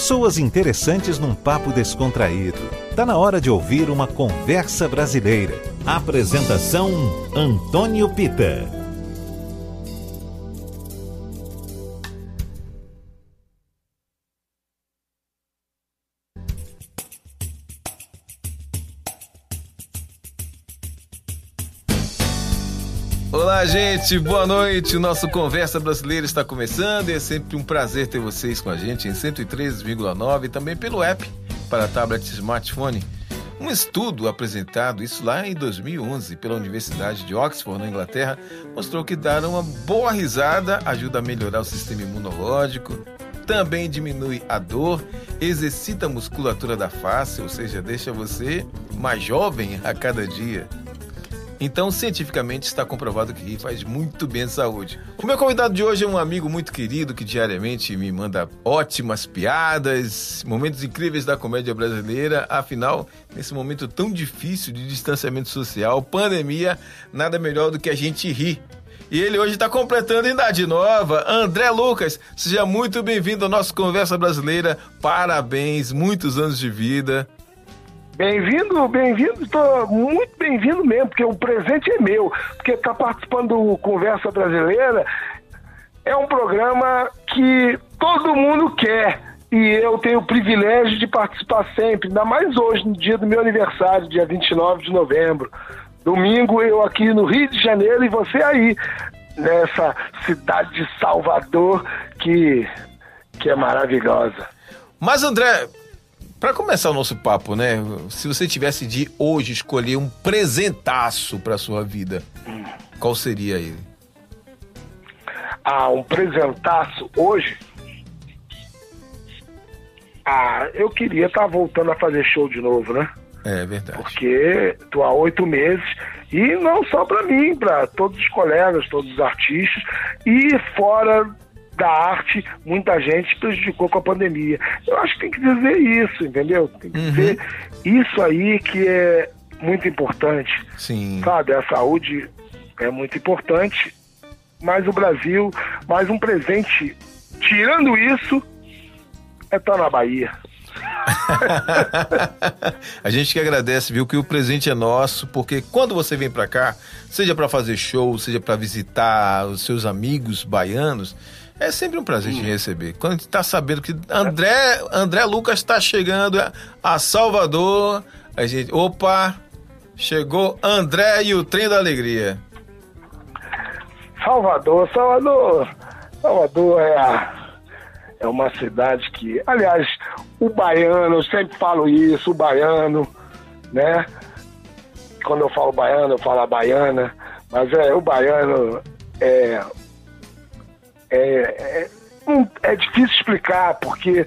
Pessoas interessantes num papo descontraído. Tá na hora de ouvir uma conversa brasileira. Apresentação Antônio Pita. Gente, boa noite. O nosso Conversa Brasileira está começando e é sempre um prazer ter vocês com a gente em 103,9 e também pelo app para tablet e smartphone. Um estudo apresentado, isso lá em 2011, pela Universidade de Oxford, na Inglaterra, mostrou que dar uma boa risada ajuda a melhorar o sistema imunológico, também diminui a dor, exercita a musculatura da face, ou seja, deixa você mais jovem a cada dia. Então, cientificamente está comprovado que rir faz muito bem à saúde. O meu convidado de hoje é um amigo muito querido que diariamente me manda ótimas piadas, momentos incríveis da comédia brasileira. Afinal, nesse momento tão difícil de distanciamento social, pandemia, nada melhor do que a gente rir. E ele hoje está completando idade nova. André Lucas, seja muito bem-vindo ao nosso Conversa Brasileira. Parabéns, muitos anos de vida. Bem-vindo, bem-vindo, estou muito bem-vindo mesmo, porque o presente é meu, porque está participando do Conversa Brasileira é um programa que todo mundo quer e eu tenho o privilégio de participar sempre, ainda mais hoje, no dia do meu aniversário, dia 29 de novembro. Domingo eu aqui no Rio de Janeiro e você aí, nessa cidade de Salvador que, que é maravilhosa. Mas André, para começar o nosso papo, né? Se você tivesse de hoje escolher um presentaço para sua vida, qual seria ele? Ah, um presentaço hoje? Ah, eu queria estar tá voltando a fazer show de novo, né? É verdade. Porque tô há oito meses e não só para mim, para todos os colegas, todos os artistas e fora da arte, muita gente prejudicou com a pandemia. Eu acho que tem que dizer isso, entendeu? Tem que uhum. dizer isso aí que é muito importante. Sim. Sabe, a saúde é muito importante, mas o Brasil, mais um presente, tirando isso, é estar tá na Bahia. a gente que agradece, viu, que o presente é nosso, porque quando você vem para cá, seja para fazer show, seja para visitar os seus amigos baianos, é sempre um prazer te receber. Quando a gente está sabendo que André, André Lucas está chegando a Salvador, a gente, opa, chegou André e o trem da alegria. Salvador, Salvador, Salvador é a, é uma cidade que, aliás, o baiano, eu sempre falo isso, o baiano, né? Quando eu falo baiano, eu falo a baiana, mas é o baiano é é, é, é difícil explicar, porque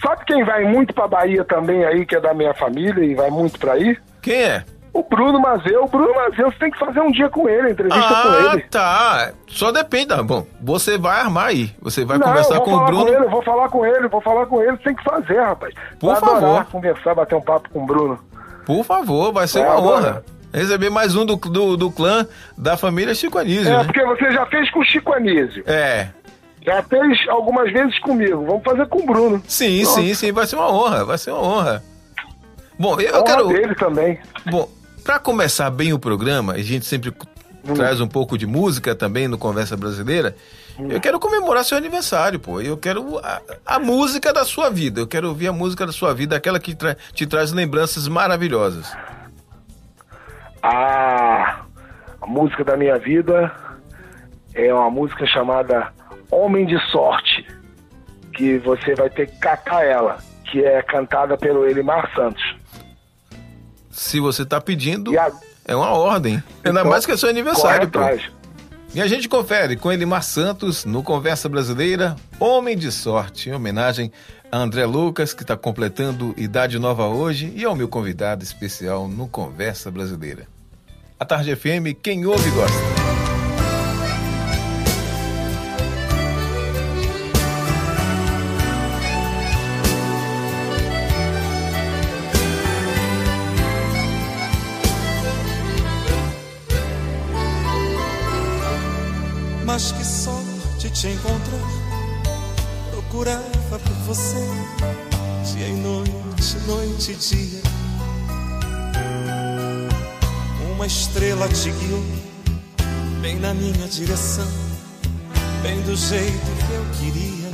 sabe quem vai muito pra Bahia também aí, que é da minha família e vai muito pra aí? Quem é? O Bruno Mazeu. O Bruno Mazeu, você tem que fazer um dia com ele, entrevista ah, com ele. tá. Só depende. Ah, bom, você vai armar aí. Você vai Não, conversar com o Bruno. Com ele, vou falar com ele, vou falar com ele. Tem que fazer, rapaz. Por vai favor. conversar, bater um papo com o Bruno. Por favor, vai ser é, uma honra. Receber mais um do, do, do, clã da família Chico Anísio. É, né? porque você já fez com o Chico Anísio. É. Já fez algumas vezes comigo. Vamos fazer com o Bruno. Sim, Pronto. sim, sim. Vai ser uma honra. Vai ser uma honra. Bom, eu, honra quero. dele também. Bom, para começar bem o programa, a gente sempre hum. traz um pouco de música também no Conversa Brasileira. Hum. Eu quero comemorar seu aniversário, pô. Eu quero a, a, música da sua vida. Eu quero ouvir a música da sua vida, aquela que tra te traz lembranças maravilhosas. A música da minha vida é uma música chamada Homem de Sorte, que você vai ter que catar ela, que é cantada pelo Elimar Santos. Se você está pedindo, a... é uma ordem. Ainda então, mais que é seu aniversário, pô. E a gente confere com Elimar Santos no Conversa Brasileira, Homem de Sorte, em homenagem a André Lucas, que está completando idade nova hoje, e ao meu convidado especial no Conversa Brasileira. A Tarde FM, quem ouve gosta. Mas que sorte te encontrar procurava por você, dia e noite, noite e dia. Uma estrela te guiou, bem na minha direção, bem do jeito que eu queria.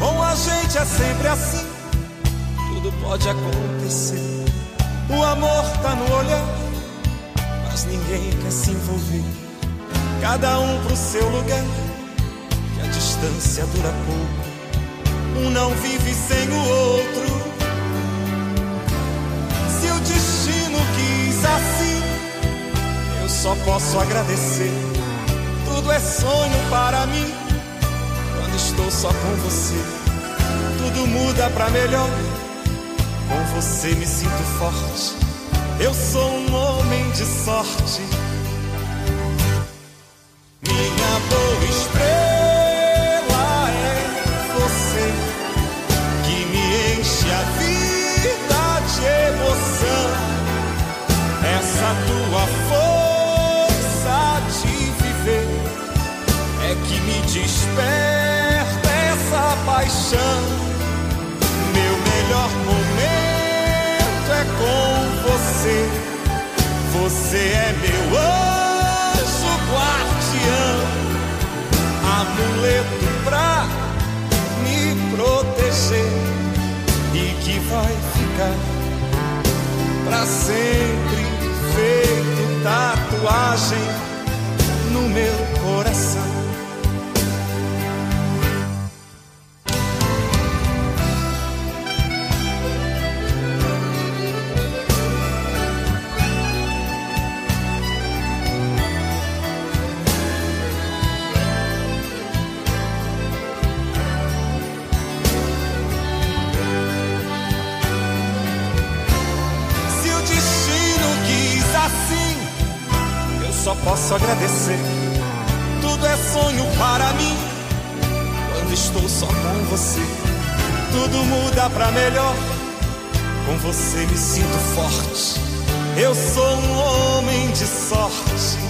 Com a gente é sempre assim, tudo pode acontecer. O amor tá no olhar, mas ninguém quer se envolver. Cada um pro seu lugar, que a distância dura pouco. Um não vive sem o outro. Posso agradecer. Tudo é sonho para mim quando estou só com você. Tudo muda pra melhor. Com você me sinto forte. Eu sou um homem de sorte. Você. Você é meu anjo guardião, amuleto pra me proteger e que vai ficar pra sempre feito tatuagem no meu coração. Você. Tudo muda pra melhor. Com você me sinto forte. Eu sou um homem de sorte.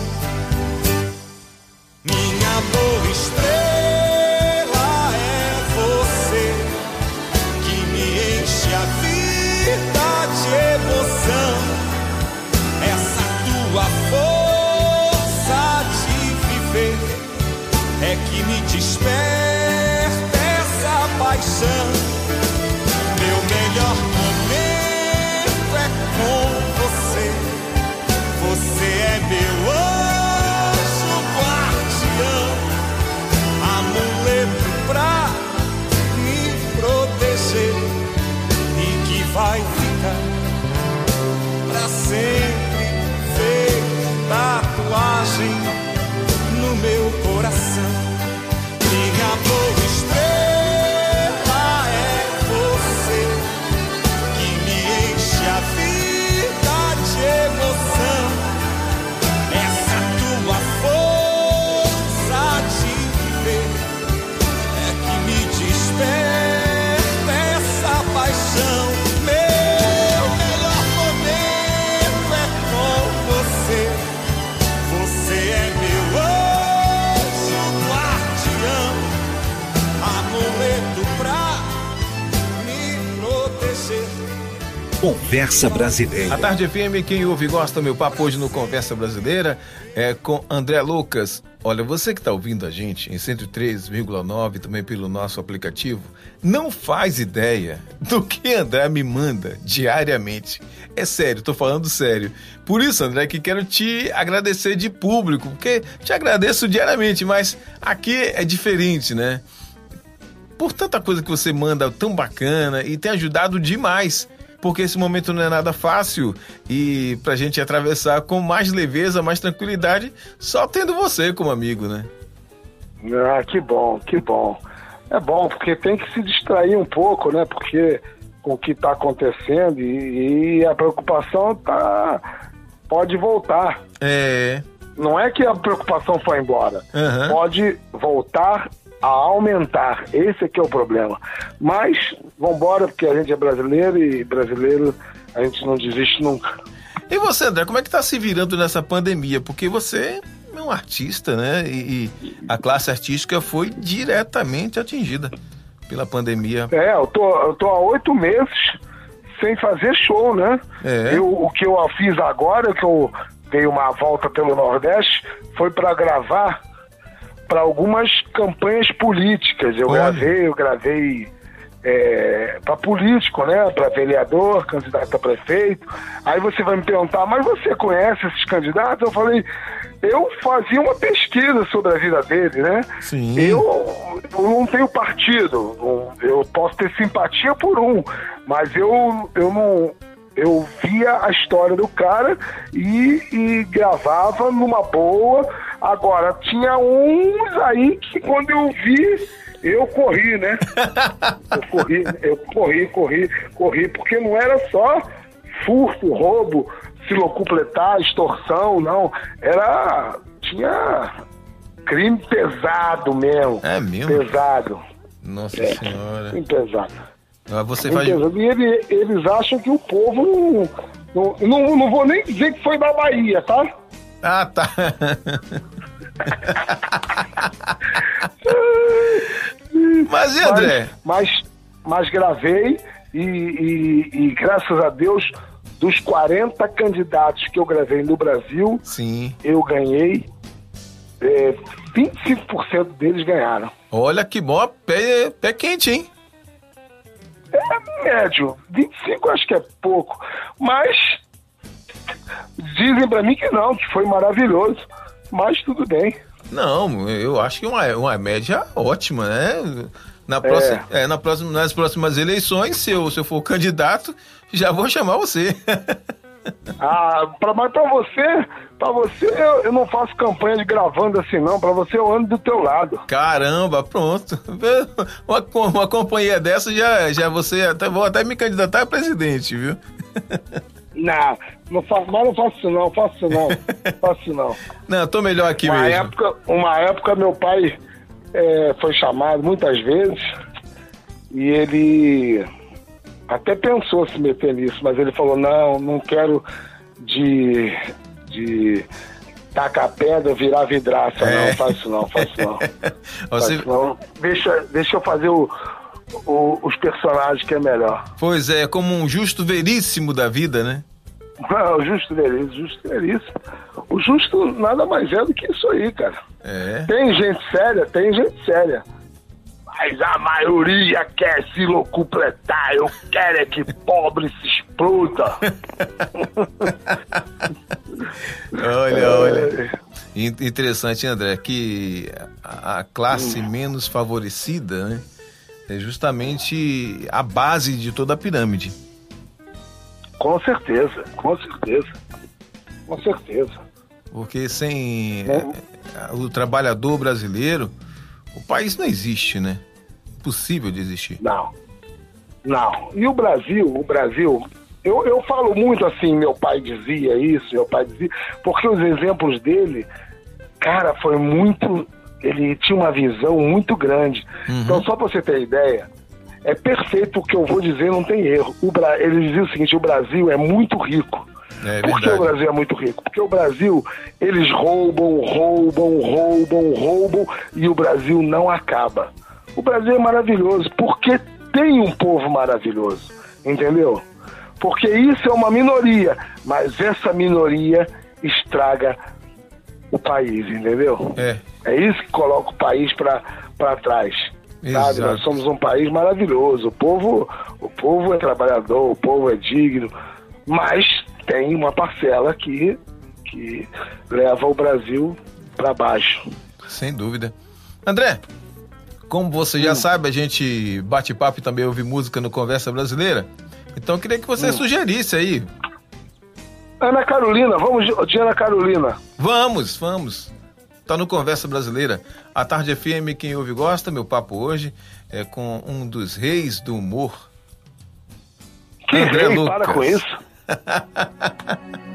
Conversa Brasileira. A Tarde FM, quem ouve e gosta, meu papo hoje no Conversa Brasileira é com André Lucas. Olha, você que está ouvindo a gente em 103,9, também pelo nosso aplicativo, não faz ideia do que André me manda diariamente. É sério, tô falando sério. Por isso, André, que quero te agradecer de público, porque te agradeço diariamente, mas aqui é diferente, né? por tanta coisa que você manda tão bacana e tem ajudado demais. Porque esse momento não é nada fácil e pra gente atravessar com mais leveza, mais tranquilidade, só tendo você como amigo, né? Ah, que bom, que bom. É bom, porque tem que se distrair um pouco, né? Porque com o que está acontecendo e, e a preocupação tá pode voltar. É. Não é que a preocupação foi embora. Aham. Pode voltar a aumentar. Esse é que é o problema. Mas vambora, porque a gente é brasileiro e brasileiro a gente não desiste nunca. E você, André, como é que tá se virando nessa pandemia? Porque você é um artista, né? E, e, a classe artística foi diretamente atingida pela pandemia. É, eu tô, eu tô há oito meses sem fazer show, né? É. Eu, o que eu fiz agora, que eu dei uma volta pelo Nordeste, foi para gravar para algumas campanhas políticas. Eu Olha. gravei, eu gravei é, para político, né? Para vereador, candidato a prefeito. Aí você vai me perguntar, mas você conhece esses candidatos? Eu falei, eu fazia uma pesquisa sobre a vida dele, né? Sim. Eu, eu não tenho partido, eu posso ter simpatia por um, mas eu, eu não. Eu via a história do cara e, e gravava numa boa. Agora, tinha uns aí que quando eu vi, eu corri, né? Eu corri, eu corri, corri, corri, porque não era só furto, roubo, se locupletar, extorsão, não. Era. Tinha crime pesado mesmo. É mesmo? Pesado. Nossa é, Senhora. Crime pesado. Ah, você. E ele, eles acham que o povo não, não, não. Não vou nem dizer que foi da Bahia, tá? Ah, tá. mas e André? Mas, mas, mas gravei e, e, e, graças a Deus, dos 40 candidatos que eu gravei no Brasil, Sim. eu ganhei. É, 25% deles ganharam. Olha que bom, pé, pé quente, hein? É médio. 25 acho que é pouco. Mas dizem para mim que não, que foi maravilhoso. Mas tudo bem. Não, eu acho que uma, uma média ótima, né? Na próxima, é. É, na próxima, nas próximas eleições, se eu, se eu for candidato, já vou chamar você. ah, pra, mas pra você, pra você eu, eu, não faço campanha de gravando assim não, pra você eu ando do teu lado. Caramba, pronto. Uma, uma companhia dessa já, já você até vou até me candidatar a presidente, viu? Não, não faço, mas não faço isso não, faço isso não, faço isso não. Não, tô melhor aqui uma mesmo. Época, uma época meu pai é, foi chamado muitas vezes e ele até pensou se meter nisso, mas ele falou, não, não quero de, de tacar pedra, virar vidraça, é. não, faz isso não, faz isso não. Você... Faz isso não. Deixa, deixa eu fazer o, o, os personagens que é melhor. Pois é, como um justo veríssimo da vida, né? Não, justo veríssimo, justo veríssimo. O justo nada mais é do que isso aí, cara. É. Tem gente séria, tem gente séria. Mas a maioria quer se locupletar. Eu quero é que pobre se exploda. olha, olha. Interessante, André, que a classe menos favorecida, né? É justamente a base de toda a pirâmide. Com certeza, com certeza. Com certeza. Porque sem é. o trabalhador brasileiro, o país não existe, né? Impossível de existir. Não. Não. E o Brasil, o Brasil, eu, eu falo muito assim, meu pai dizia isso, meu pai dizia, porque os exemplos dele, cara, foi muito ele tinha uma visão muito grande. Uhum. Então, só para você ter ideia, é perfeito o que eu vou dizer, não tem erro. O Bra... Ele dizia o seguinte: o Brasil é muito rico. É Por que o Brasil é muito rico? Porque o Brasil, eles roubam, roubam, roubam, roubam e o Brasil não acaba. O Brasil é maravilhoso porque tem um povo maravilhoso, entendeu? Porque isso é uma minoria, mas essa minoria estraga o país, entendeu? É. É isso que coloca o país para trás. Sabe? Nós somos um país maravilhoso. O povo, o povo é trabalhador, o povo é digno, mas tem uma parcela que, que leva o Brasil para baixo. Sem dúvida. André, como você já hum. sabe, a gente bate papo e também ouve música no Conversa Brasileira. Então eu queria que você hum. sugerisse aí Ana Carolina, vamos de Ana Carolina. Vamos, vamos. Tá no Conversa Brasileira. A Tarde FM, quem ouve gosta, meu papo hoje é com um dos reis do humor. Que André rei, Lucas. para com isso.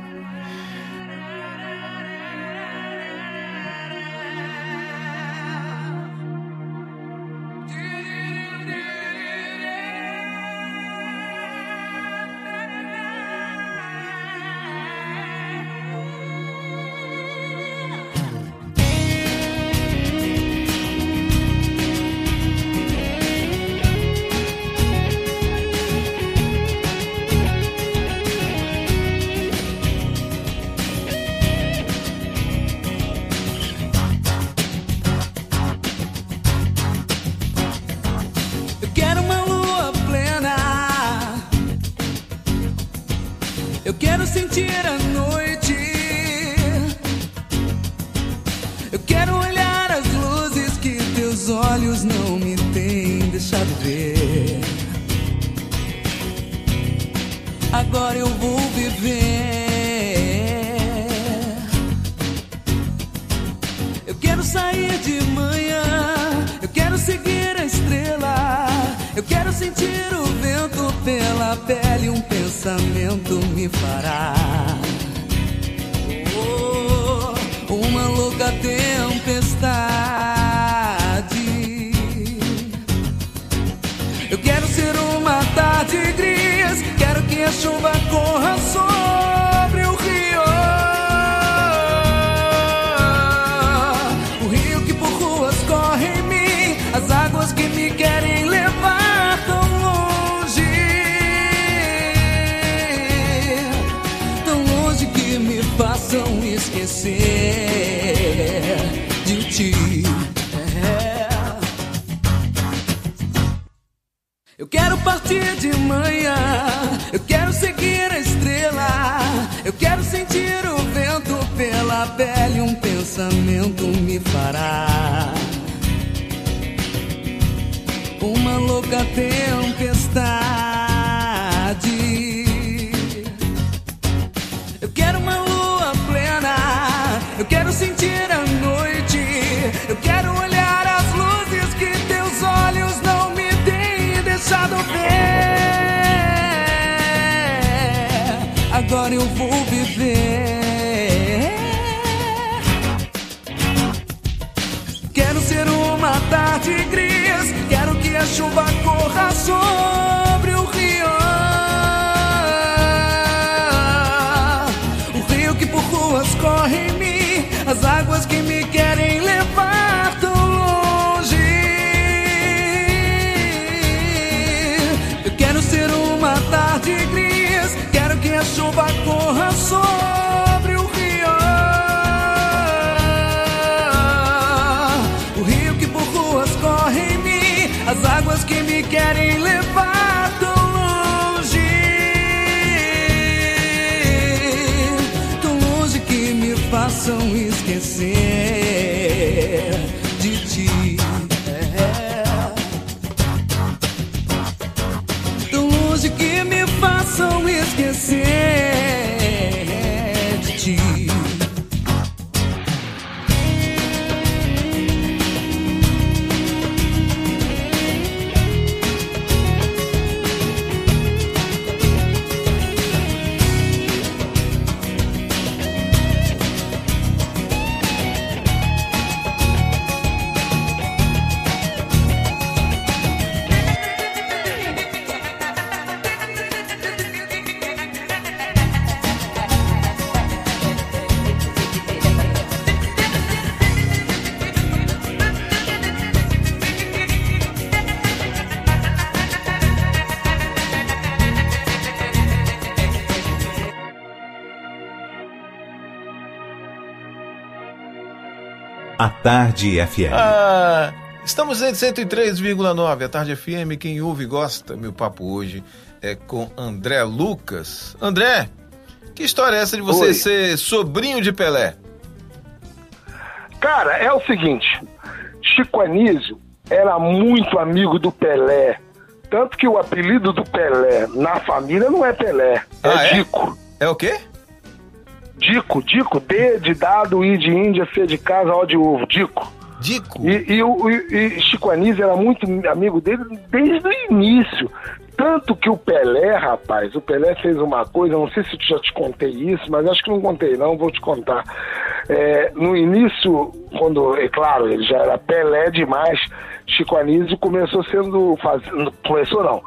Uma louca tempestade. Chuva corra sobre A Tarde FM. Ah, estamos em 103,9, a Tarde FM. Quem ouve e gosta, meu papo hoje é com André Lucas. André, que história é essa de você Oi. ser sobrinho de Pelé? Cara, é o seguinte: Chico Anísio era muito amigo do Pelé. Tanto que o apelido do Pelé na família não é Pelé, é Ah, é? Dico. É o quê? Dico, Dico, D de dado, I de Índia, C de casa, O de ovo, Dico. Dico. E, e o e- e Chico Anísio era muito amigo dele desde o início. Tanto que o Pelé, rapaz, o Pelé fez uma coisa, não sei se eu já te contei isso, mas acho que não contei, não, vou te contar. É, no início, quando, é claro, ele já era Pelé demais, Chico Anísio começou sendo. Faz, começou não.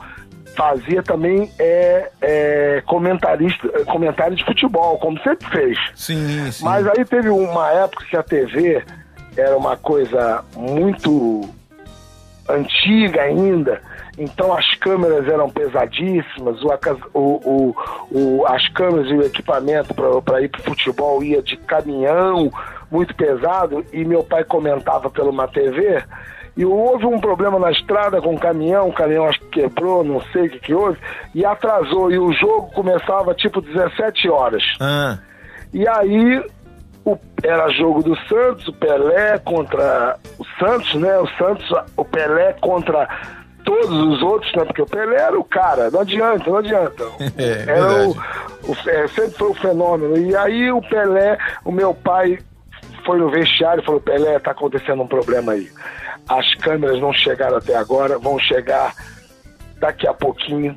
Fazia também é, é, comentarista, comentário de futebol, como sempre fez. Sim, sim. Mas aí teve uma época que a TV era uma coisa muito antiga ainda, então as câmeras eram pesadíssimas, o, o- o- o- as câmeras e o equipamento para ir para futebol ia de caminhão, muito pesado, e meu pai comentava pela uma TV, e houve um problema na estrada com o caminhão, o caminhão acho que quebrou, não sei o que, que houve, e atrasou, e o jogo começava tipo 17 horas. Ah, E aí o- era jogo do Santos, o Pelé contra o Santos, né? O Santos, o Pelé contra todos os outros, né? Porque o Pelé era o cara, não adianta, não adianta. É, era o, o- é, sempre foi o fenômeno. E aí o Pelé, o meu pai foi no vestiário e falou, Pelé, tá acontecendo um problema aí. As câmeras não chegaram até agora, vão chegar daqui a pouquinho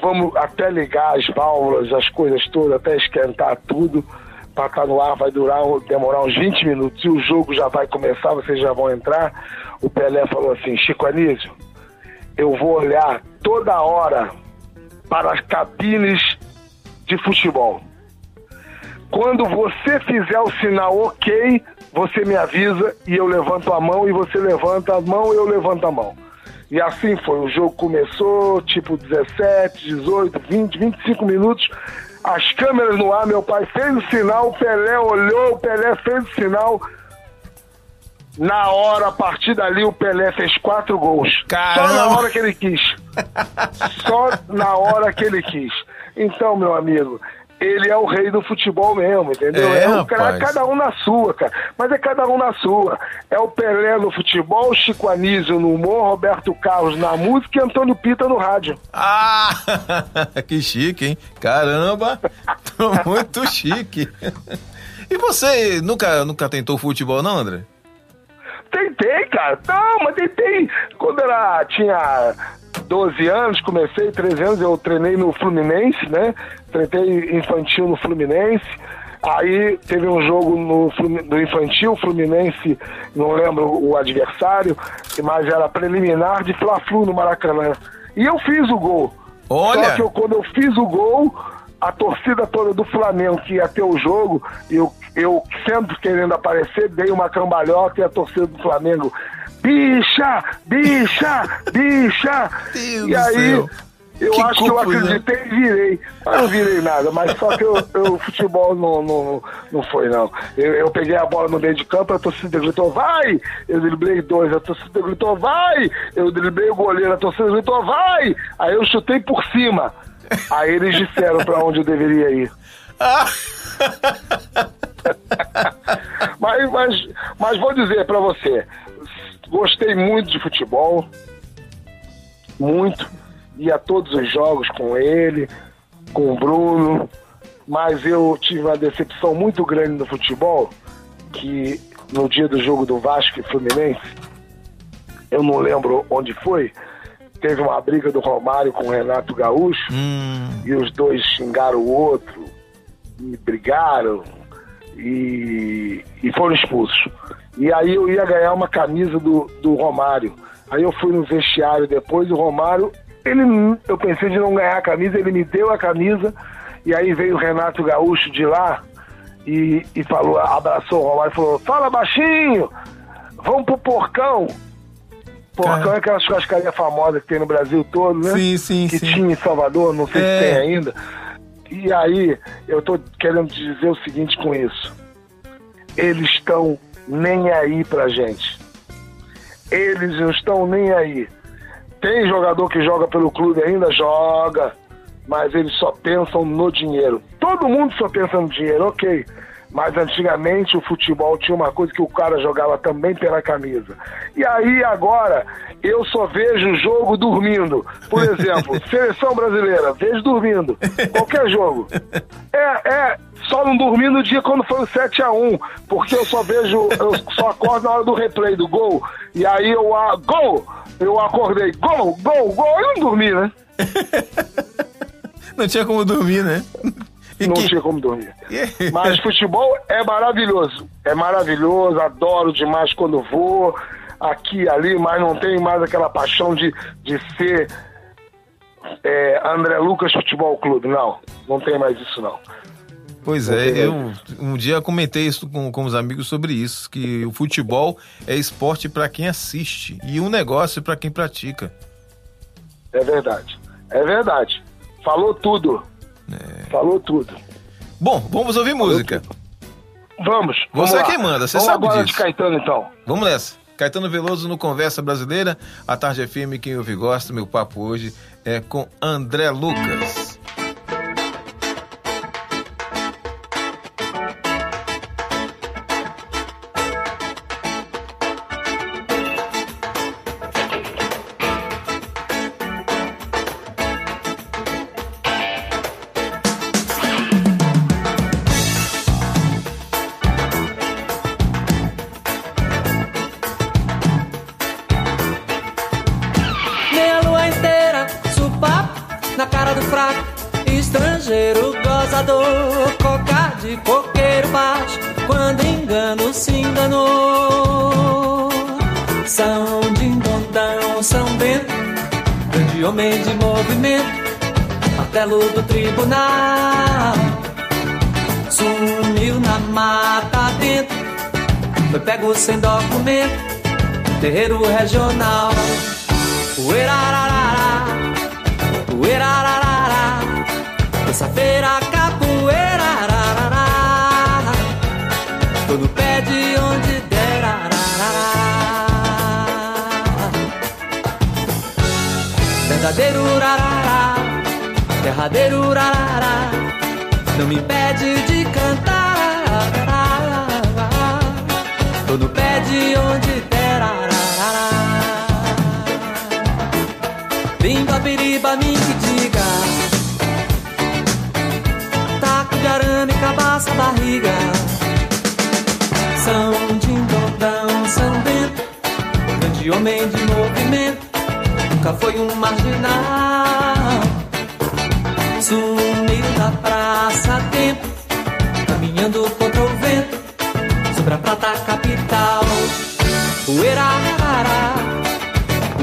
vamos até ligar as válvulas, as coisas todas, até esquentar tudo, para estar no ar vai durar, demorar uns 20 minutos. E o jogo já vai começar, vocês já vão entrar. O Pelé falou assim, Chico Anísio, eu vou olhar toda hora para as cabines de futebol. Quando você fizer o sinal ok, você me avisa e eu levanto a mão e você levanta a mão e eu levanto a mão. E assim foi. O jogo começou tipo 17, 18, 20, 25 minutos. As câmeras no ar, meu pai fez o sinal, o Pelé olhou, o Pelé fez o sinal. Na hora, a partir dali, o Pelé fez quatro gols. Só Caramba! na hora que ele quis. Só na hora que ele quis. Então, meu amigo, ele é o rei do futebol mesmo, entendeu? É, o cara, rapaz. cada um na sua, cara. Mas é cada um na sua. É o Pelé no futebol, Chico Anísio no humor, Roberto Carlos na música e Antônio Pita no rádio. Ah, que chique, hein? Caramba, muito chique. E você nunca, nunca tentou futebol, não, André? Tentei, cara. Não, mas tentei. Quando era, tinha 12 anos, comecei, 13 anos, eu treinei no Fluminense, né? Treinei infantil no Fluminense. Aí teve um jogo no, do infantil, Fluminense, não lembro o adversário, mas era preliminar de Fla-Flu no Maracanã. E eu fiz o gol. Olha! Só que eu, quando eu fiz o gol, a torcida toda do Flamengo que ia ter o jogo, eu, eu sempre querendo aparecer, dei uma cambalhota e a torcida do Flamengo, bicha, bicha, bicha. Deus e aí, céu. Eu Que acho que eu confusão. acreditei e virei. Mas não virei nada, mas só que eu, eu- o futebol não, não, não foi, não. Eu, eu peguei a bola no meio de campo, a torcida gritou, vai! Eu driblei dois, a torcida gritou, vai! Eu driblei o goleiro, a torcida gritou, vai! Aí eu chutei por cima. Aí eles disseram pra onde eu deveria ir. Mas, mas, mas vou dizer pra você, gostei muito de futebol, muito, ia a todos os jogos com ele, com o Bruno, mas eu tive uma decepção muito grande no futebol, que no dia do jogo do Vasco e Fluminense, eu não lembro onde foi, teve uma briga do Romário com o Renato Gaúcho, hum, e os dois xingaram o outro e brigaram e, e foram expulsos. E aí eu ia ganhar uma camisa do, do Romário. Aí eu fui no vestiário depois e o Romário, ele, eu pensei de não ganhar a camisa, ele me deu a camisa e aí veio o Renato Gaúcho de lá e, e falou, abraçou o Romário e falou, fala baixinho, vamos pro porcão. Porcão é aquela churrascaria famosa que tem no Brasil todo, né? Sim, sim, que sim. tinha em Salvador, não sei É. se tem ainda. E aí, eu tô querendo dizer o seguinte com isso. Eles estão nem aí pra gente. Eles não estão nem aí. Tem jogador que joga pelo clube ainda? Joga. Mas eles só pensam no dinheiro. Todo mundo só pensa no dinheiro, ok. Mas antigamente o futebol tinha uma coisa que o cara jogava também pela camisa. E aí agora eu só vejo o jogo dormindo. Por exemplo, seleção brasileira, vejo dormindo. Qualquer jogo. É, é, só não dormi no dia quando foi o 7x1. Porque eu só vejo, eu só acordo na hora do replay do gol. E aí eu, ah, gol! Eu acordei, gol, gol, gol. Eu não dormi, né? não tinha como dormir, né? E Não que- tinha como dormir. Mas futebol é maravilhoso. É maravilhoso, adoro demais quando vou, aqui e ali, mas não tenho mais aquela paixão de, de ser é, André Lucas Futebol Clube. Não, não tem mais isso não. Pois é, eu um dia comentei isso com, com os amigos sobre isso, que o futebol é esporte para quem assiste e um negócio para quem pratica. É verdade. É verdade. Falou tudo. Falou tudo. Bom, vamos ouvir música. Vamos. Você vamos é quem manda, você vamos sabe agora disso. de Caetano então. Vamos nessa. Caetano Veloso no Conversa Brasileira, a Tarde FM, quem ouve gosta, meu papo hoje é com André Lucas. Foi pego sem documento. Terreiro regional. Uerararara, uerararara, terça-feira capoeira, ararará. tô no pé de onde der, ararará. verdadeiro urarará, derradeiro urarará, não me impede de cantar, de onde der, ararará. Bimba, biriba, me que diga. Taco de arame, cabaça, barriga. São Dindodão, São Bento. Grande homem de movimento. Nunca foi um marginal. Sumiu da praça a tempo Caminhando contra o vento. Sobre a prata capital Uerarará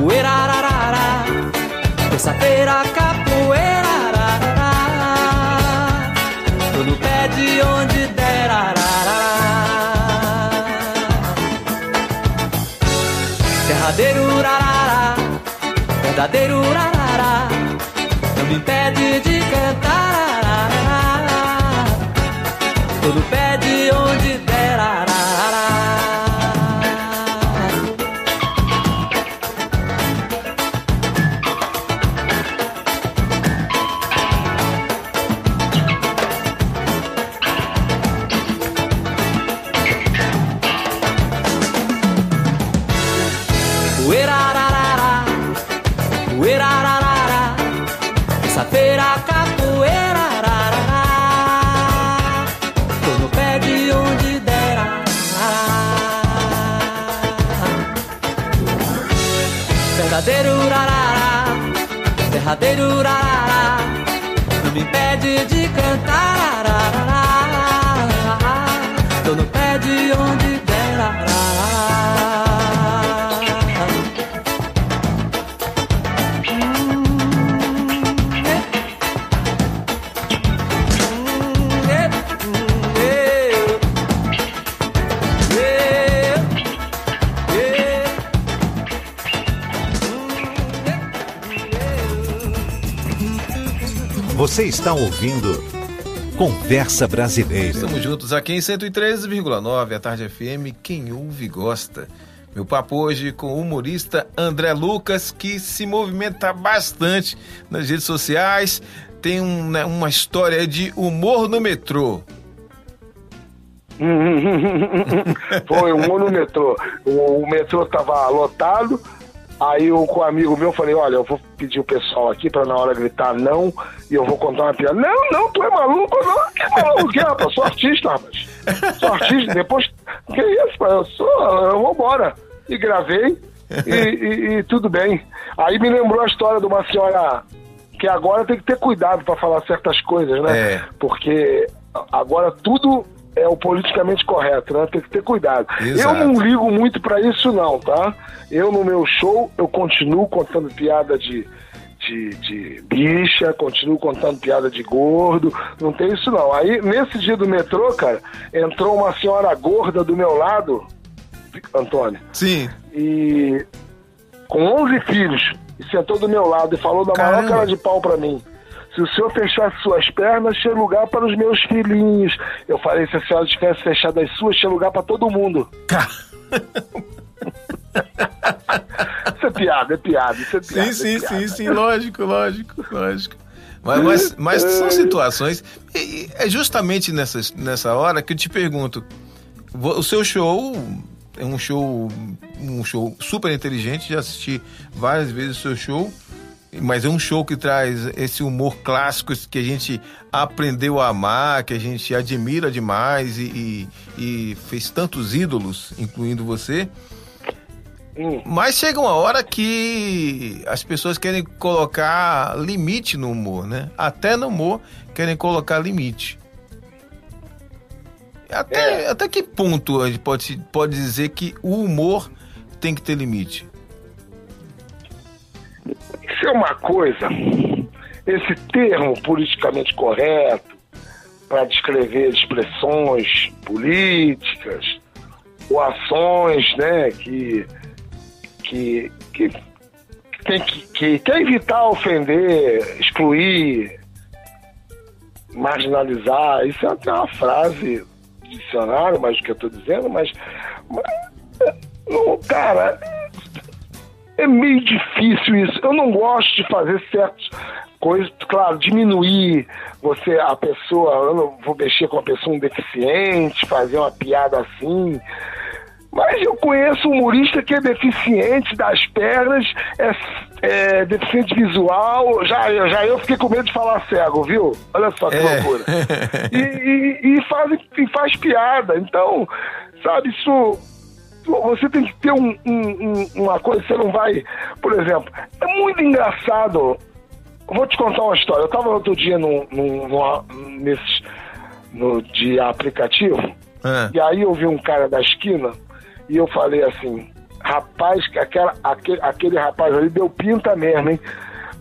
Uerarará Terça-feira, capoeira. Tô no pé de onde der, ararará. Derradeiro, urarará, verdadeiro, urarará. Não me impede de Uerararara, uerararara, terça-feira capoeira, ararará. Tô no pé de onde der, arará. Verdadeiro urarará, derradeiro urarará, não me impede de cantar. Tô no pé de onde der, Você está ouvindo Conversa Brasileira. Estamos juntos aqui em 113,9, a Tarde FM, quem ouve gosta. Meu papo hoje com o humorista André Lucas, que se movimenta bastante nas redes sociais, tem um, né, uma história de humor no metrô. Foi um no metrô. O, o metrô tava lotado. Aí eu com um amigo meu falei, olha, eu vou pedir o pessoal aqui pra na hora gritar não e eu vou contar uma piada. Não, não, tu é maluco, não. Que maluco que é, rapaz? Sou artista, rapaz. Sou artista. Depois, que isso, rapaz? Eu sou, eu vou embora. E gravei e, e- e tudo bem. Aí me lembrou a história de uma senhora que agora tem que ter cuidado pra falar certas coisas, né? É. Porque agora tudo é o politicamente correto, né? Tem que ter cuidado. Exato. Eu não ligo muito pra isso não, tá? Eu no meu show, eu continuo contando piada de, de, de bicha, continuo contando piada de gordo, não tem isso não. Aí, nesse dia do metrô, cara, entrou uma senhora gorda do meu lado, Antônio, Sim. e com 11 filhos, e sentou do meu lado e falou da maior Caramba. cara de pau pra mim. Se o senhor fechasse suas pernas, tinha lugar para os meus filhinhos. Eu falei, se a senhora tivesse fechado as suas, tinha lugar para todo mundo. Ca- piada, é piada. Isso é piada sim, é sim, piada. sim, sim, lógico, lógico, lógico. Mas, mas, mas são situações. E é justamente nessa, nessa hora que eu te pergunto: o seu show é um show, um show super inteligente, já assisti várias vezes o seu show. Mas é um show que traz esse humor clássico que a gente aprendeu a amar, que a gente admira demais e, e, e fez tantos ídolos, incluindo você. Hum. Mas chega uma hora que as pessoas querem colocar limite no humor, né? Até no humor querem colocar limite. Até, É. até que ponto a gente pode, pode dizer que o humor tem que ter limite? Isso é uma coisa, esse termo politicamente correto para descrever expressões políticas ou ações né, que, que, que, tem que, que quer evitar ofender, excluir, marginalizar. Isso é até uma frase dicionário, mas o que eu estou dizendo, mas, mas não, cara, é meio difícil isso. Eu não gosto de fazer certas coisas, claro, diminuir você, a pessoa, eu não vou mexer com a pessoa um deficiente, fazer uma piada assim. Mas eu conheço um humorista que é deficiente das pernas, é, é deficiente visual. Já, já eu fiquei com medo de falar cego, viu? Olha só que É. loucura. E, e, e faz, e faz piada. Então, sabe, isso você tem que ter um- um- um- uma coisa, você não vai. Por exemplo, é muito engraçado. Vou te contar uma história. Eu estava outro dia num, num, numa- nesses, no, de aplicativo, Ah, e aí eu vi um cara da esquina e eu falei assim, rapaz, que aquela, aquele, aquele rapaz ali deu pinta mesmo, hein?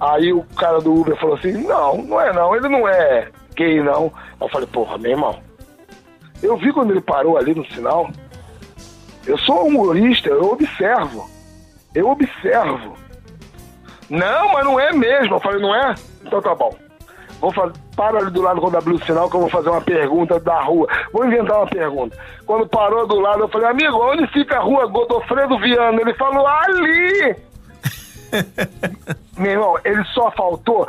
Aí o cara do Uber falou assim, não, não é não, ele não é gay não. Eu falei, porra, meu irmão, eu vi quando ele parou ali no sinal, eu sou humorista, eu observo. Eu observo. Não, mas não é mesmo. Eu falei, não é? Então tá bom. Vou fazer, para ali do lado quando abrir o sinal que eu vou fazer uma pergunta da rua. Vou inventar uma pergunta. Quando parou do lado, eu falei, amigo, onde fica a rua Godofredo Viana? Ele falou, ali! Meu irmão, ele só faltou.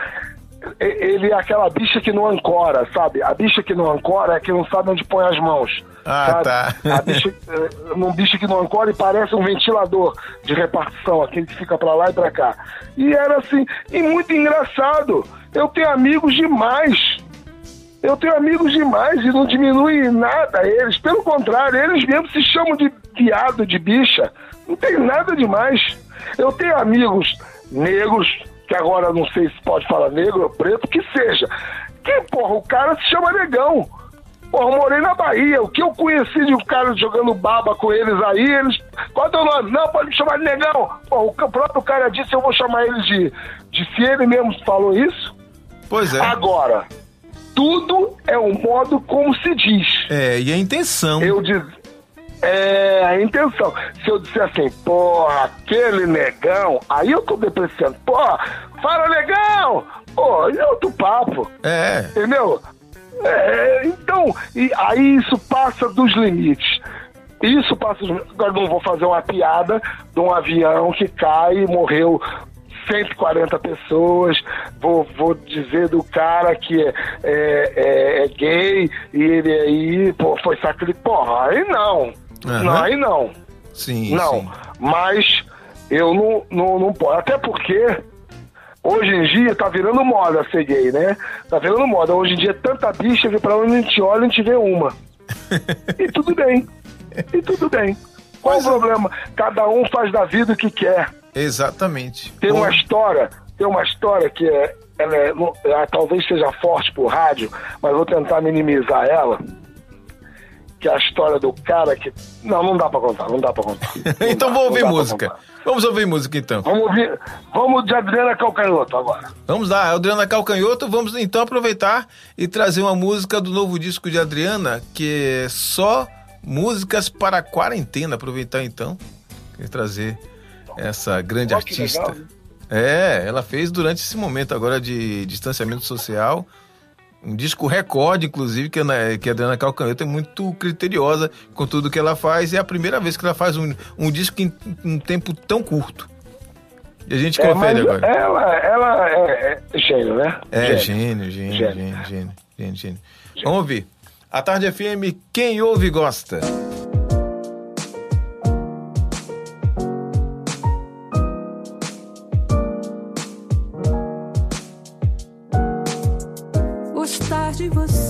Ele é aquela bicha que não ancora, sabe? A bicha que não ancora é que não sabe onde põe as mãos. Ah, sabe? tá. A bicha, eh, um bicho que não ancora e parece um ventilador de repartição, aquele que fica pra lá e pra cá. E era assim, e muito engraçado. Eu tenho amigos demais. Eu tenho amigos demais e não diminui nada eles. Pelo contrário, eles mesmos se chamam de viado, de bicha. Não tem nada demais. Eu tenho amigos negros, que agora não sei se pode falar negro ou preto, que seja. Que, porra, o cara se chama negão. Porra, eu morei na Bahia. O que eu conheci de um cara jogando baba com eles aí, eles. Qual é o teu nome? Não, pode me chamar de negão. Porra, o próprio cara disse, eu vou chamar ele de. de se ele mesmo falou isso. pois é. Agora, tudo é o modo como se diz. É, e a intenção. Eu diz, é a intenção. Se eu disser assim, porra, aquele negão, aí eu tô depreciando. Porra, fala negão! Pô, é outro papo. É. Entendeu? É, então, e aí isso passa dos limites. Isso passa dos limites. Agora não vou fazer uma piada de um avião que cai e morreu 140 pessoas. Vou, vou dizer do cara que é, é, é- é gay e ele aí pô, foi sacrificado. Porra, aí não. Aham. Não, aí não. Sim, Não, sim. mas eu não, não, não posso. Até porque hoje em dia tá virando moda ser gay, né? Tá virando moda. Hoje em dia tanta bicha que pra onde a gente olha a gente vê uma. e tudo bem. E tudo bem. Qual o é. problema? Cada um faz da vida o que quer. Exatamente. Tem Pô, uma história, tem uma história que é, ela é, ela talvez seja forte por rádio, mas vou tentar minimizar ela. Que é a história do cara que. Não, não dá pra contar, não dá pra contar. Então dá, vou não ouvir música. Vamos ouvir música então. Vamos ouvir. Vamos de Adriana Calcanhoto agora. Vamos lá, Adriana Calcanhoto, vamos então aproveitar e trazer uma música do novo disco de Adriana, que é só músicas para a quarentena. Aproveitar então e trazer essa grande artista. legal. É, ela fez durante esse momento agora de distanciamento social. Um disco recorde, inclusive, que, Ana- que a Adriana Calcanhoto é muito criteriosa com tudo que ela faz. É a primeira vez que ela faz um, um disco em um tempo tão curto. E a gente É, confere agora. Ela, ela é, é gênio, né? É, gênio, gênio, Gênio. gênio, gênio, gênio, gênio. Vamos ouvir. A Tarde FM, quem ouve gosta. Você,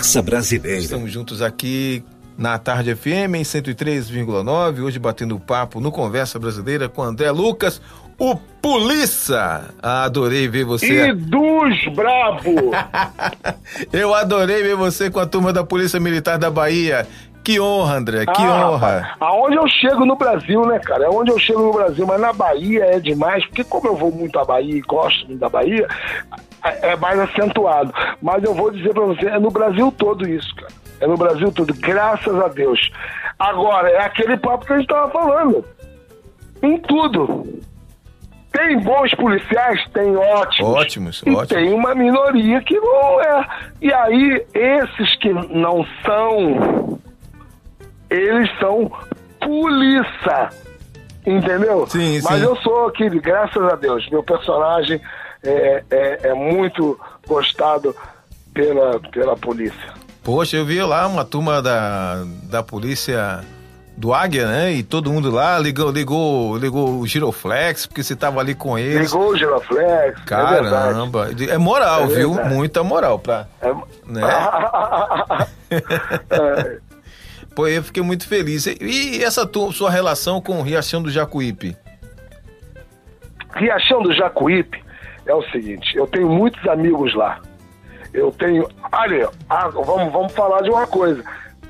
Conversa Brasileira. Estamos juntos aqui na Tarde FM em 103,9. Hoje batendo papo no Conversa Brasileira com André Lucas, o Polícia. Ah, adorei ver você. E dos brabo! Eu adorei ver você com a turma da Polícia Militar da Bahia. Que honra, André, que Ah, honra. Aonde eu chego no Brasil, né, cara? É onde eu chego no Brasil, mas na Bahia é demais, porque como eu vou muito à Bahia e gosto muito da Bahia, é é mais acentuado. Mas eu vou dizer pra você, é no Brasil todo isso, cara. É no Brasil todo, graças a Deus. Agora, é aquele papo que a gente tava falando. Em tudo. Tem bons policiais? Tem ótimos. Ótimos, e ótimos. tem uma minoria que não é. E aí, esses que não são, eles são polícia. Entendeu? Sim, Mas sim. eu sou aquele, graças a Deus, meu personagem é, é, é muito gostado pela, pela polícia. Poxa, eu vi lá uma turma da, da polícia do Águia, né? E todo mundo lá ligou, ligou, ligou o Giroflex, porque você tava ali com eles. Ligou o Giroflex. É. Caramba, é moral, É viu? Muita moral pra. É... Né? É. Pô, eu fiquei muito feliz. E- essa tua, sua relação com o Riachão do Jacuípe? Riachão do Jacuípe é o seguinte, eu tenho muitos amigos lá. Eu tenho. Olha, ah, vamos, vamos falar de uma coisa.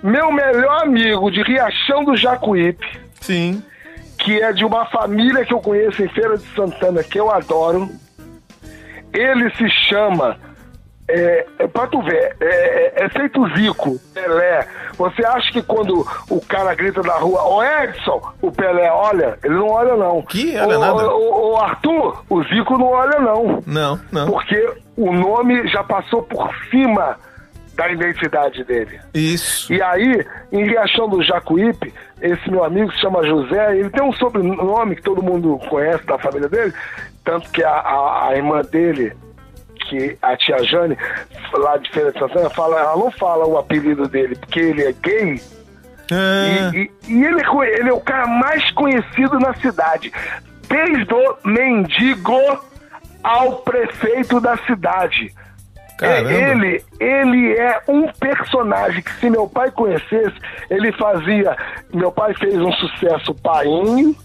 Meu melhor amigo de Riachão do Jacuípe, Sim. que é de uma família que eu conheço em Feira de Santana, que eu adoro. Ele se chama. É, é, pra tu ver, é, é feito Zico, Pelé. Você acha que quando o cara grita na rua, ô Edson, o Pelé olha? Ele não olha, não. Que olha Ô, nada. ô, ô, Arthur, o Zico não olha, não. Não, não. Porque o nome já passou por cima da identidade dele. Isso. E aí, em Riachão do Jacuípe, esse meu amigo se chama José, ele tem um sobrenome que todo mundo conhece da família dele, tanto que a, a, a irmã dele, que a tia Jane, lá de Feira de Santana, fala, ela não fala o apelido dele, porque ele é gay, Ah, e, e- e ele, é ele é o cara mais conhecido na cidade. Desde o mendigo ao prefeito da cidade. Caramba. É, Ele, ele é um personagem que se meu pai conhecesse, ele fazia. Meu pai fez um sucesso Painho,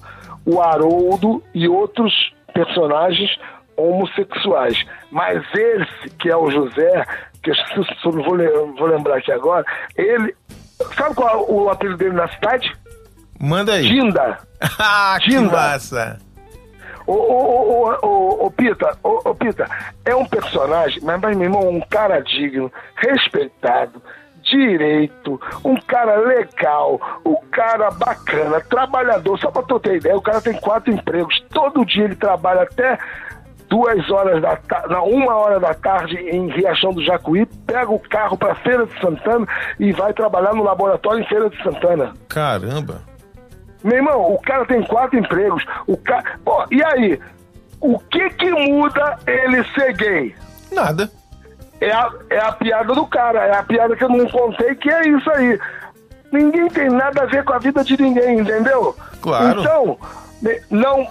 o Haroldo e outros personagens homossexuais. Mas esse, que é o José, que eu não vou, vou lembrar aqui agora, ele. Sabe qual é o apelido dele na cidade? Manda aí. Dinda. Ah, que Dinda. massa. Ô, ô, ô, ô, ô, ô, Pita, ô, ô, Pita, é um personagem, mas, mas, meu irmão, um cara digno, respeitado, direito, um cara legal, um cara bacana, trabalhador. Só pra tu ter ideia, o cara tem quatro empregos. Todo dia ele trabalha até duas horas da tarde, uma hora da tarde em Riachão do Jacuí, pega o carro pra Feira de Santana e vai trabalhar no laboratório em Feira de Santana. Caramba. Meu irmão, o cara tem quatro empregos. O cara. Pô, e aí? O que que muda ele ser gay? Nada. É a, é a piada do cara, é a piada que eu não contei, que é isso aí. Ninguém tem nada a ver com a vida de ninguém, entendeu? Claro. Então, não.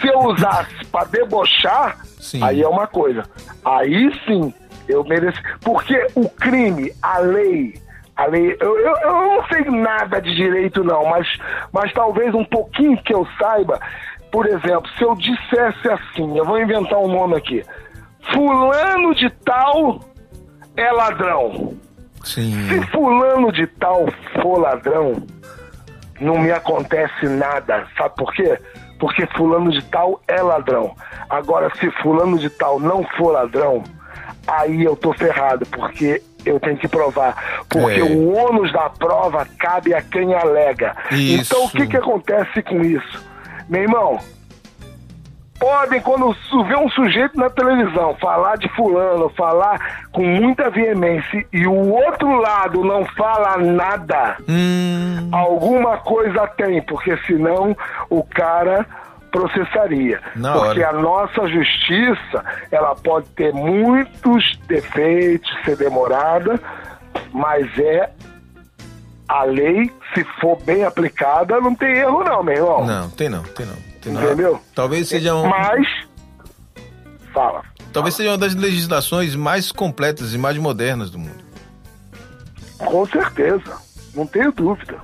Se eu usasse pra debochar, Sim. aí é uma coisa. Aí sim, eu mereço. Porque o crime, a lei, a lei. Eu, eu, eu não sei nada de direito, não, mas, mas talvez um pouquinho que eu saiba. Por exemplo, se eu dissesse assim, eu vou inventar um nome aqui. Fulano de tal é ladrão. Sim. Se fulano de tal for ladrão, não me acontece nada. Sabe por quê? Porque fulano de tal é ladrão. Agora, se fulano de tal não for ladrão, aí eu tô ferrado, porque eu tenho que provar. Porque É. o ônus da prova cabe a quem alega. Isso. Então, o que, que acontece com isso? Meu irmão, podem, quando vê um sujeito na televisão falar de fulano, falar com muita veemência e o outro lado não fala nada, Hum, alguma coisa tem, porque senão o cara processaria. Na porque hora. a nossa justiça, ela pode ter muitos defeitos, ser demorada, mas é a lei, se for bem aplicada, não tem erro não, meu irmão. não, tem não, tem não. Entendeu? Talvez seja um, Mas, fala. talvez seja uma das legislações mais completas e mais modernas do mundo. Com certeza, não tenho dúvida.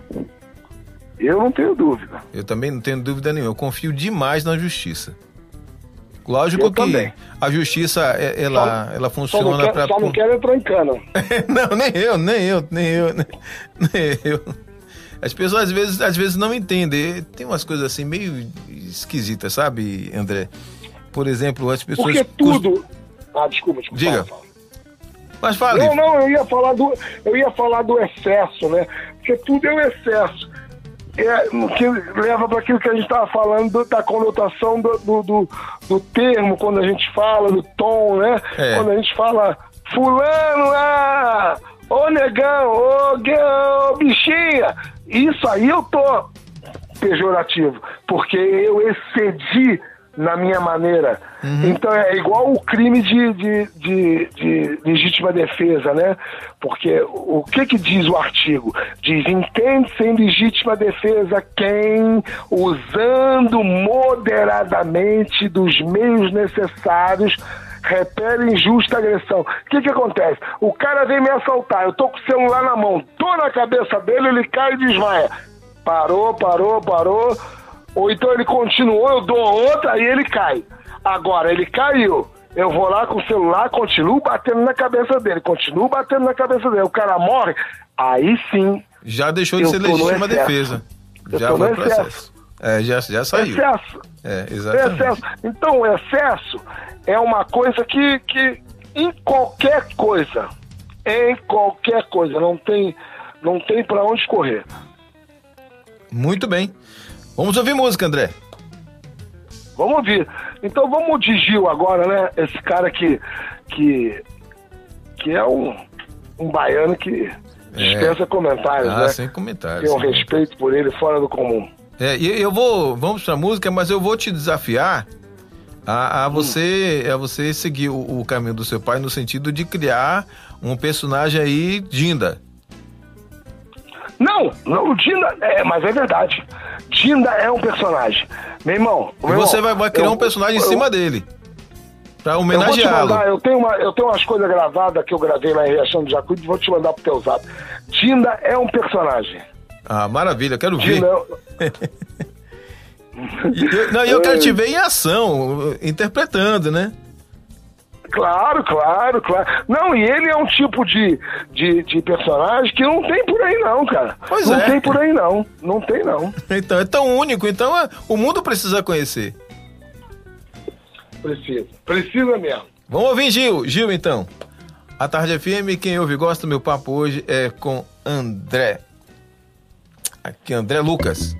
Eu não tenho dúvida. Eu também não tenho dúvida nenhuma. Eu confio demais na justiça. Lógico Eu que também. a justiça, é- ela, ela Só não, funciona para. só não quero entrar em cana. não, nem eu, nem eu, nem eu, nem eu. As pessoas às vezes, às vezes não entendem. Tem umas coisas assim meio esquisitas, sabe, André? Por exemplo, as pessoas. Porque tudo. Ah, desculpa, desculpa. Diga. fala, fala. Mas fale. Não, não, eu ia falar do, eu ia falar do excesso, né? Porque tudo é o excesso. É, que leva para aquilo que a gente estava falando do- da conotação do, do, do, do termo, quando a gente fala, do tom, né? É. Quando a gente fala, fulano, ah, ô negão, ô, ô bichinha. Isso aí eu tô pejorativo, porque eu excedi na minha maneira. Então é igual o crime de, de, de, de legítima defesa, né? Porque o que que diz o artigo? Diz, entende-se em legítima defesa quem, usando moderadamente dos meios necessários, repele injusta agressão. O que que acontece? O cara vem me assaltar, eu tô com o celular na mão, tô na cabeça dele, ele cai e desmaia. Parou, parou, parou. Ou então ele continuou, eu dou outra e ele cai. Agora, ele caiu. Eu vou lá com o celular, continuo batendo na cabeça dele, continuo batendo na cabeça dele. O cara morre. Aí sim, Já deixou de ser legítima defesa. eu Já excesso. processo. É, já, já saiu. Excesso. É, exatamente. Excesso. Então, o excesso é uma coisa que, que em qualquer coisa, em qualquer coisa, não tem, não tem para onde correr. Muito bem. Vamos ouvir música, André. Vamos ouvir. Então vamos de Gil agora, né? Esse cara que, que, que é um, um baiano que dispensa comentários, Ah, né? sem comentários. Tem um respeito por ele fora do comum. É, e eu vou, vamos pra música, mas eu vou te desafiar a, a você, a você seguir o, o caminho do seu pai no sentido de criar um personagem aí, Dinda. Não, não, o Dinda, é, mas é verdade. Dinda é um personagem. Meu irmão, E meu você irmão, vai, vai criar eu- um personagem em eu- cima dele. Pra Eu vou te homenageá-lo. mandar, eu tenho, uma, eu tenho umas coisas gravadas que eu gravei lá em Riachão do Jacuípe, vou te mandar pro teu zap. Dinda é um personagem. Ah, maravilha, quero ver. E eu, não, eu quero te ver em ação, interpretando, né? Claro, claro, claro. Não, e ele é um tipo de, de, de personagem que não tem por aí não, cara. Pois não é. tem por aí não. Não tem não. Então, é tão único, então é- o mundo precisa conhecer. Precisa. Precisa mesmo. Vamos ouvir Gil. Gil, então. A Tarde FM, quem ouve e gosta, meu papo hoje é com André. Aqui, André Lucas.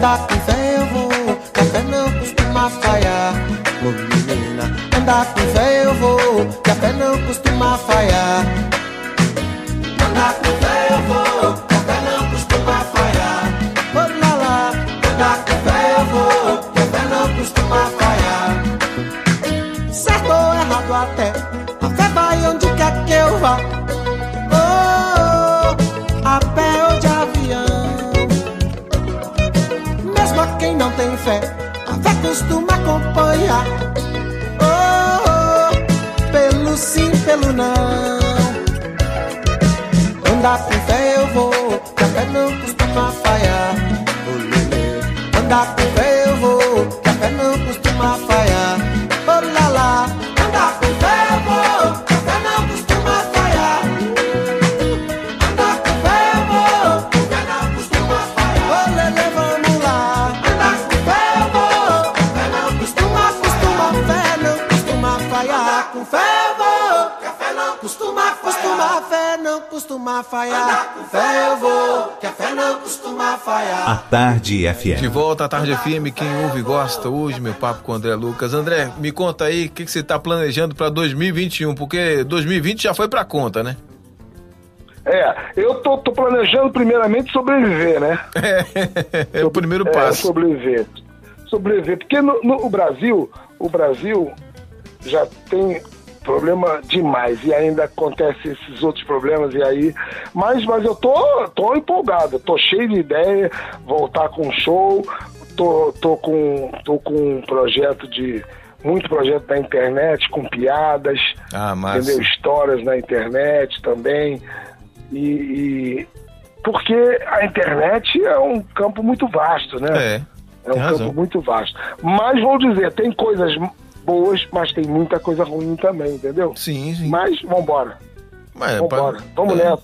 Andar com fé eu vou, que a fé não costuma falhar. Ô menina, andar com fé eu vou, que a fé não costuma falhar. Tarde De FM. volta à Tarde FM, quem ouve e gosta hoje, meu papo com o André Lucas. André, me conta aí o que, que você está planejando para 2021, porque 2020 já foi para conta, né? É, eu tô, tô planejando primeiramente sobreviver, né? É, o primeiro É, passo. sobreviver. Sobreviver. Porque no, no- o Brasil, o Brasil já tem Problema demais. E ainda acontece esses outros problemas e aí. Mas, mas eu tô, tô empolgado, tô cheio de ideia, voltar com show, tô, tô, com, tô com um projeto de. Muito projeto na internet, com piadas, Ah, massa. entendeu? Histórias na internet também. E, e- porque a internet é um campo muito vasto, né? É, É um campo muito vasto. Mas vou dizer, tem coisas boas, mas tem muita coisa ruim também, entendeu? Sim, sim. Mas vambora. Mas, Vambora. pra- Vamos é. nessa.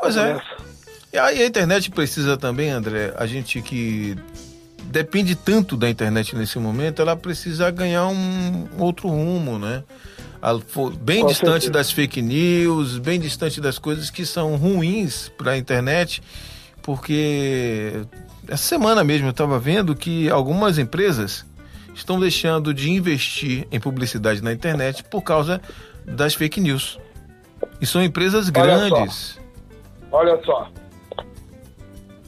Pois Vamos é. nessa. E aí a internet precisa também, André, a gente que depende tanto da internet nesse momento, ela precisa ganhar um outro rumo, né? Bem Com distante certeza. das fake news, bem distante das coisas que são ruins para a internet, porque essa semana mesmo eu estava vendo que algumas empresas estão deixando de investir em publicidade na internet por causa das fake news. E são empresas Olha só. grandes. Olha só.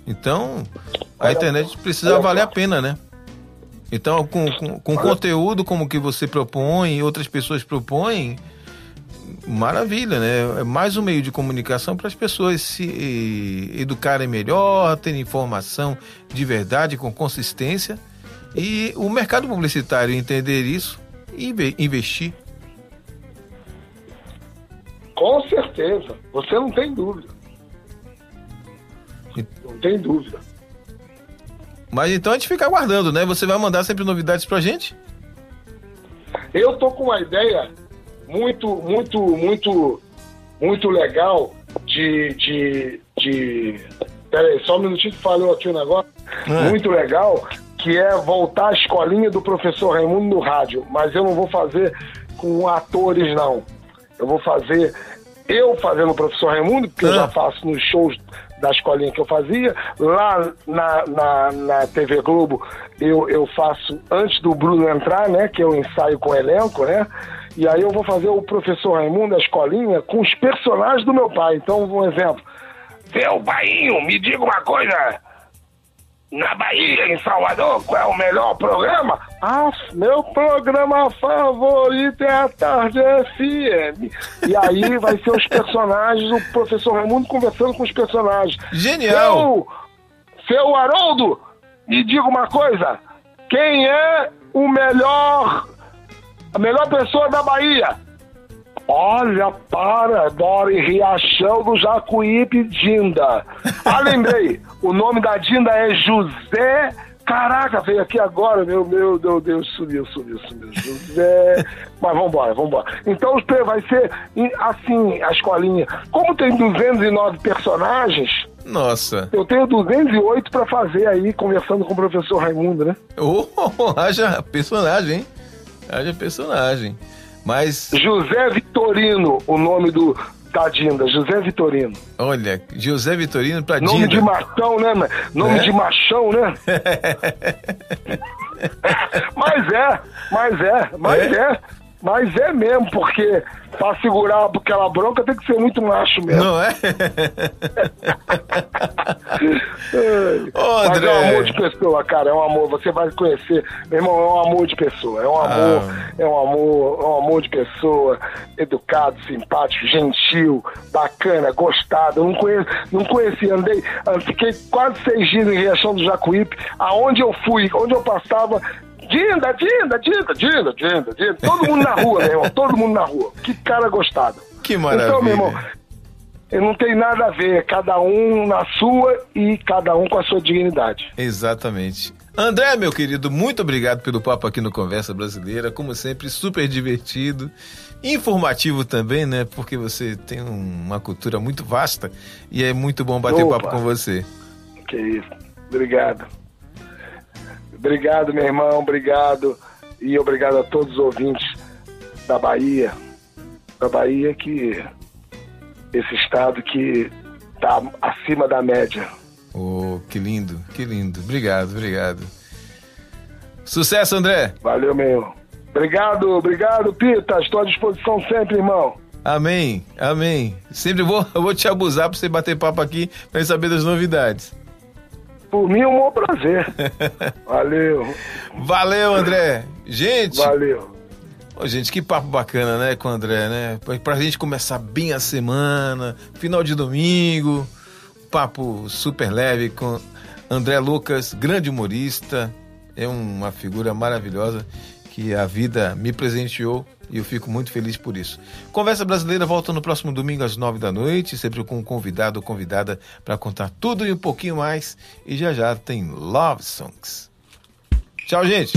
Então, a Olha internet só, precisa olha valer só. a pena, né? Então, com, com, com conteúdo como que você propõe e outras pessoas propõem, maravilha, né? É mais um meio de comunicação para as pessoas se educarem melhor, terem informação de verdade, com consistência. E o mercado publicitário entender isso e inve- investir. Com certeza. Você não tem dúvida. Não tem dúvida. Mas então a gente fica aguardando, né? Você vai mandar sempre novidades pra gente? Eu tô com uma ideia muito, muito, muito, muito legal de. de, de... Peraí, só um minutinho que falou aqui o negócio. É. Muito legal, que é voltar à escolinha do professor Raimundo no rádio. Mas eu não vou fazer com atores, não. Eu vou fazer eu fazendo o professor Raimundo, porque eu Ah. já faço nos shows da escolinha que eu fazia. Lá na, na, na TV Globo eu, eu faço antes do Bruno entrar, né? Que eu ensaio com o elenco, né? E aí eu vou fazer o professor Raimundo, a escolinha, com os personagens do meu pai. Então, um exemplo. Seu Bainho, me diga uma coisa. Na Bahia, em Salvador, qual é o melhor programa? Ah, meu programa favorito é a Tarde FM. E aí vai ser os personagens, o professor Raimundo conversando com os personagens. Genial! Seu, seu Haroldo, me diga uma coisa. Quem é o melhor, a melhor pessoa da Bahia? Olha, para, em Riachão do Jacuípe, Dinda. Ah, lembrei, o nome da Dinda é José... Caraca, veio aqui agora, meu, meu, meu Deus, sumiu, sumiu, sumiu. José... Mas vambora, vambora. Então vai ser assim, a escolinha. Como tem 209 personagens, Nossa! eu tenho 208 pra fazer aí, conversando com o professor Raimundo, né? Oh, haja personagem, hein? Haja personagem. Mas, José Vitorino, o nome do da Dinda, José Vitorino. olha, José Vitorino pra Nome de Dinda. machão, né? mano? Nome Né? de machão, né? mas é, mas é, mas É? é. Mas é mesmo, porque pra segurar aquela bronca tem que ser muito macho mesmo. Não é? Ô, Mas é um amor de pessoa, cara, é um amor. Você vai conhecer, meu irmão, é um amor de pessoa. É um amor, Ah. é um amor, é um amor de pessoa, educado, simpático, gentil, bacana, gostado. Eu não conheço, não conheci, andei, ah, fiquei quase seis dias em Riachão do Jacuípe, aonde eu fui, onde eu passava. Dinda, Dinda, Dinda, Dinda, Dinda, Dinda. Todo mundo na rua, meu irmão, todo mundo na rua. Que cara gostado. Que maravilha. Então, meu irmão, eu não tem nada a ver, cada um na sua e cada um com a sua dignidade. Exatamente. André, meu querido, muito obrigado pelo papo aqui no Conversa Brasileira. Como sempre, super divertido. Informativo também, né? Porque você tem um- uma cultura muito vasta e é muito bom bater Opa. papo com você. Que isso. Obrigado. Obrigado, meu irmão, obrigado. E obrigado a todos os ouvintes da Bahia. Da Bahia que esse estado que tá acima da média. Oh, que lindo, que lindo. Obrigado, obrigado. Sucesso, André. Valeu, meu. Obrigado, obrigado, Pita. Estou à disposição sempre, irmão. Amém, amém. Sempre vou, vou te abusar pra você bater papo aqui pra saber das novidades. Por mim é um bom prazer. Valeu, Valeu, André. Gente, valeu. Ô, gente, que papo bacana, né, com o André, né? Pra, pra gente começar bem a semana, final de domingo, papo super leve com André Lucas, grande humorista, é uma figura maravilhosa que a vida me presenteou e eu fico muito feliz por isso. Conversa Brasileira volta no próximo domingo às nove da noite, sempre com um convidado ou convidada para contar tudo e um pouquinho mais. E já já tem Love Songs. Tchau, gente!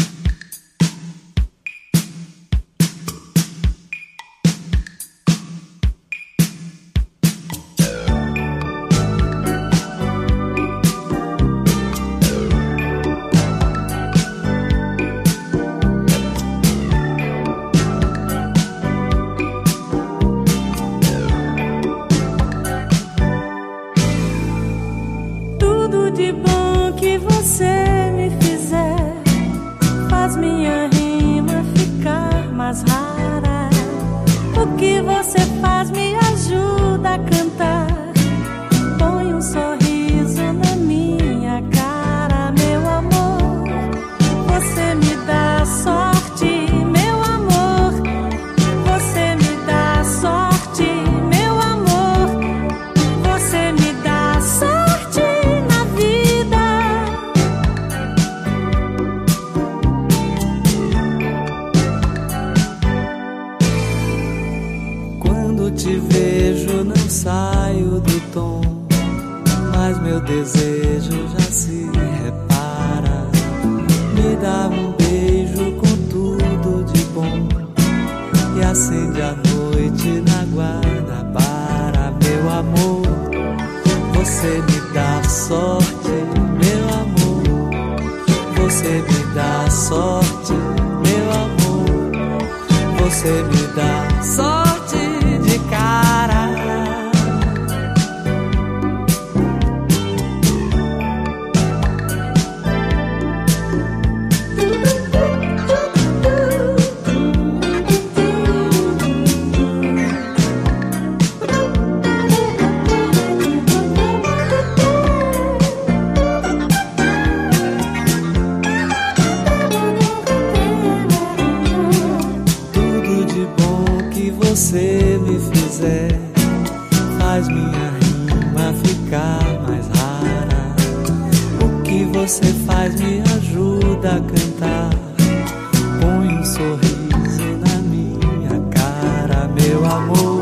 Amor.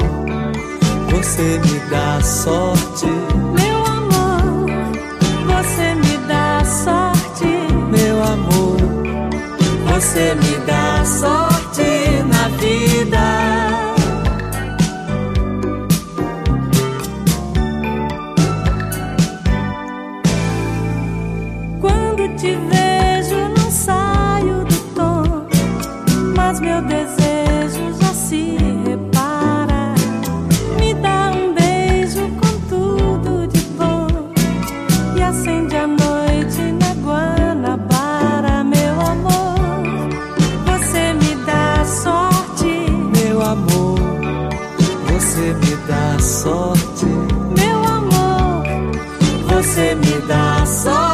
Você me dá sorte, Meu amor, você me dá sorte. meu amor. Você me dá sorte na vida. Sorte. meu amor. Você me dá sorte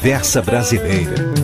Conversa Brasileira.